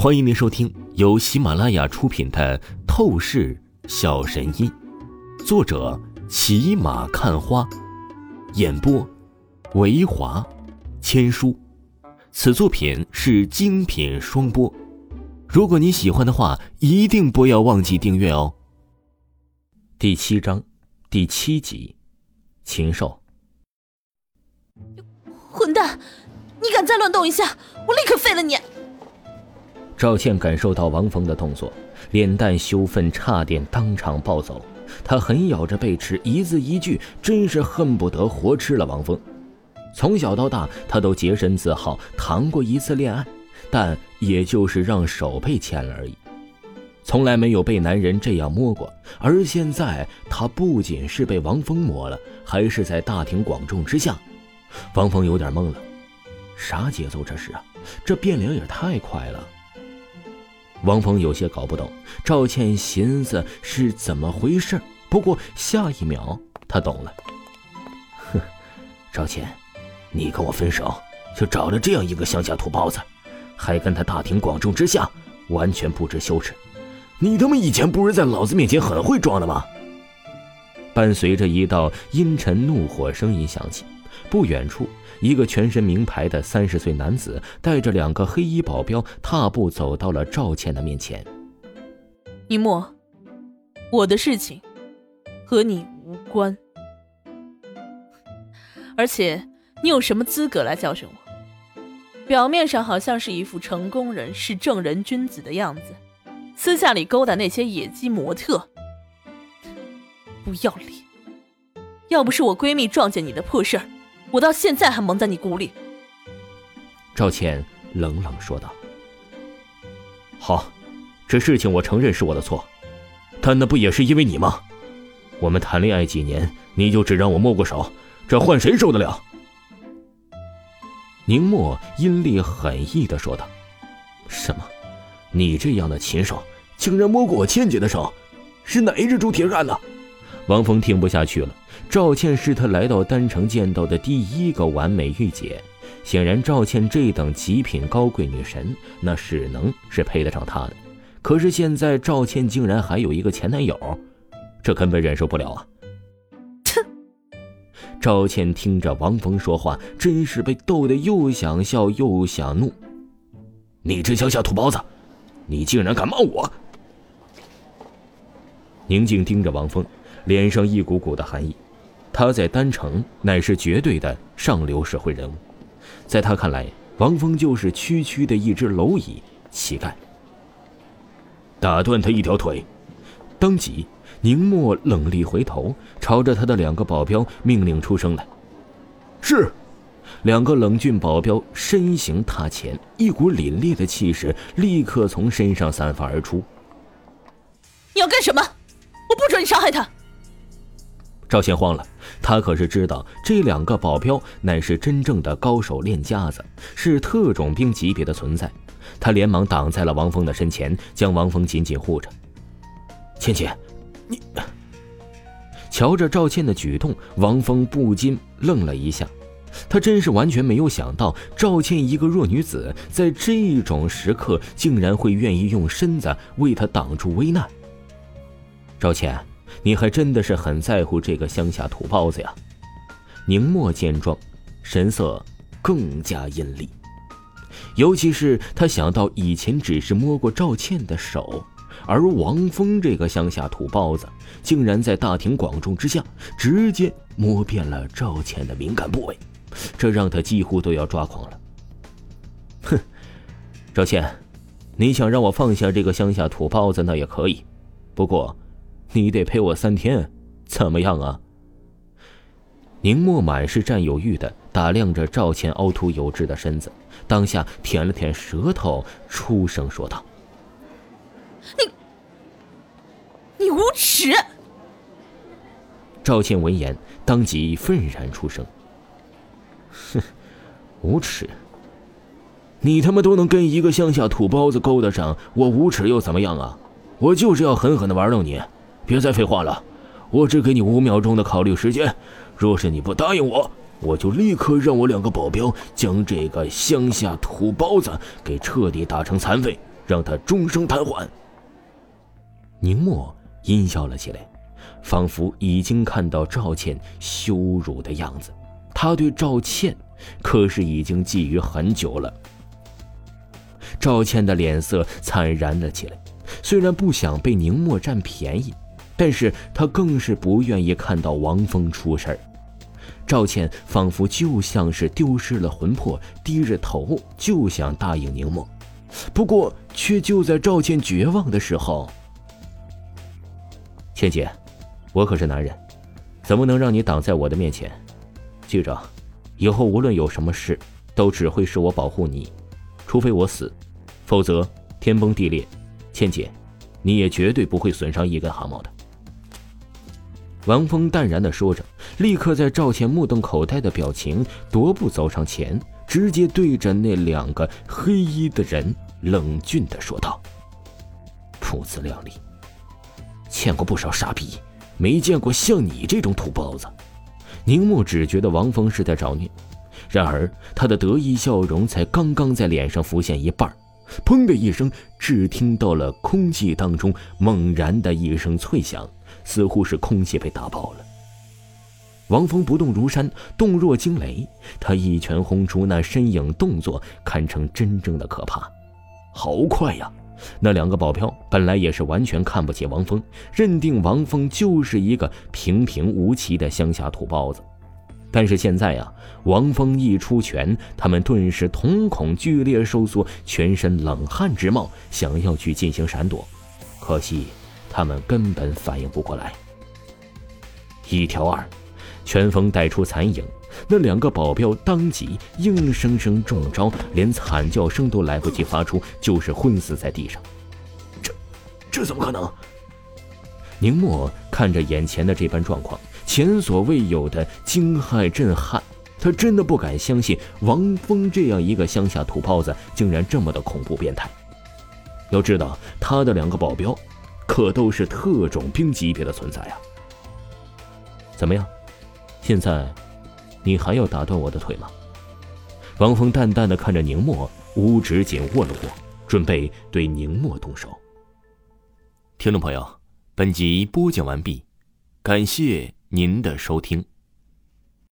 欢迎您收听由喜马拉雅出品的《透视小神医》，作者骑马看花，演播维华千书。此作品是精品双播。如果你喜欢的话，一定不要忘记订阅哦。第七章，第七集，禽兽。混蛋！你敢再乱动一下，我立刻废了你！赵倩感受到王峰的动作，脸蛋羞愤，差点当场暴走。她狠咬着贝齿，一字一句，真是恨不得活吃了王峰。从小到大，她都洁身自好，谈过一次恋爱，但也就是让手被牵了而已，从来没有被男人这样摸过。而现在，她不仅是被王峰摸了，还是在大庭广众之下。王峰有点懵了，啥节奏这是啊？这变脸也太快了。王峰有些搞不懂，赵倩寻思是怎么回事，不过下一秒他懂了。哼，赵倩，你跟我分手，就找了这样一个乡下土包子，还跟他大庭广众之下，完全不知羞耻。你他妈以前不是在老子面前很会装的吗？伴随着一道阴沉怒火声音响起，不远处。一个全身名牌的三十岁男子带着两个黑衣保镖，踏步走到了赵倩的面前。一墨，我的事情和你无关，而且你有什么资格来教训我？表面上好像是一副成功人士、正人君子的样子，私下里勾搭那些野鸡模特，不要脸！要不是我闺蜜撞见你的破事儿。我到现在还蒙在你鼓里。”赵倩冷冷说道。“好，这事情我承认是我的错，但那不也是因为你吗？我们谈恋爱几年，你就只让我摸过手，这换谁受得了？”宁墨阴厉狠意的说道。“什么？你这样的禽兽，竟然摸过我倩姐的手，是哪一只猪铁干的？”王峰听不下去了。赵倩是他来到丹城见到的第一个完美御姐，显然赵倩这等极品高贵女神，那使能是配得上他的。可是现在赵倩竟然还有一个前男友，这根本忍受不了啊！哼！赵倩听着王峰说话，真是被逗得又想笑又想怒。你这乡下土包子，你竟然敢骂我！宁静盯着王峰，脸上一股股的寒意。他在丹城乃是绝对的上流社会人物，在他看来，王峰就是区区的一只蝼蚁乞丐。打断他一条腿！当即，宁墨冷厉回头，朝着他的两个保镖命令出声来。是，两个冷峻保镖身形踏前，一股凛冽的气势立刻从身上散发而出。你要干什么？我不准你伤害他！赵倩慌了，他可是知道这两个保镖乃是真正的高手练家子，是特种兵级别的存在。他连忙挡在了王峰的身前，将王峰紧紧护着。倩倩，你……瞧着赵倩的举动，王峰不禁愣了一下。他真是完全没有想到，赵倩一个弱女子，在这种时刻竟然会愿意用身子为他挡住危难。赵倩。你还真的是很在乎这个乡下土包子呀！宁墨见状，神色更加阴厉，尤其是他想到以前只是摸过赵倩的手，而王峰这个乡下土包子竟然在大庭广众之下直接摸遍了赵倩的敏感部位，这让他几乎都要抓狂了。哼，赵倩，你想让我放下这个乡下土包子，那也可以，不过。你得陪我三天，怎么样啊？宁墨满是占有欲的打量着赵倩凹凸有致的身子，当下舔了舔舌头，出声说道：“你，你无耻！”赵倩闻言，当即愤然出声：“哼，无耻！你他妈都能跟一个乡下土包子勾搭上，我无耻又怎么样啊？我就是要狠狠的玩弄你！”别再废话了，我只给你五秒钟的考虑时间。若是你不答应我，我就立刻让我两个保镖将这个乡下土包子给彻底打成残废，让他终生瘫痪。宁墨阴笑了起来，仿佛已经看到赵倩羞辱的样子。他对赵倩可是已经觊觎很久了。赵倩的脸色惨然了起来，虽然不想被宁墨占便宜，但是他更是不愿意看到王峰出事儿。赵倩仿佛就像是丢失了魂魄，低着头就想答应宁墨，不过却就在赵倩绝望的时候，倩姐，我可是男人，怎么能让你挡在我的面前？记着，以后无论有什么事，都只会是我保护你，除非我死。否则天崩地裂，倩姐，你也绝对不会损伤一根汗毛的。王峰淡然的说着，立刻在赵倩目瞪口呆的表情，踱步走上前，直接对着那两个黑衣的人冷峻的说道：“不自量力，见过不少傻逼，没见过像你这种土包子。”宁墨只觉得王峰是在找虐，然而他的得意笑容才刚刚在脸上浮现一半砰的一声，只听到了空气当中猛然的一声脆响，似乎是空气被打爆了。王峰不动如山，动若惊雷，他一拳轰出，那身影动作堪称真正的可怕，好快呀！那两个保镖本来也是完全看不起王峰，认定王峰就是一个平平无奇的乡下土包子。但是现在呀，王峰一出拳，他们顿时瞳孔剧烈收缩，全身冷汗直冒，想要去进行闪躲，可惜他们根本反应不过来。一条二，拳风带出残影，那两个保镖当即硬生生中招，连惨叫声都来不及发出，就是昏死在地上。这，这怎么可能？宁墨看着眼前的这般状况。前所未有的惊骇震撼，他真的不敢相信王峰这样一个乡下土包子竟然这么的恐怖变态。要知道，他的两个保镖，可都是特种兵级别的存在啊！怎么样，现在你还要打断我的腿吗？王峰淡淡的看着宁沫，五指紧握了握，准备对宁沫动手。听众朋友，本集播讲完毕，感谢。您的收听。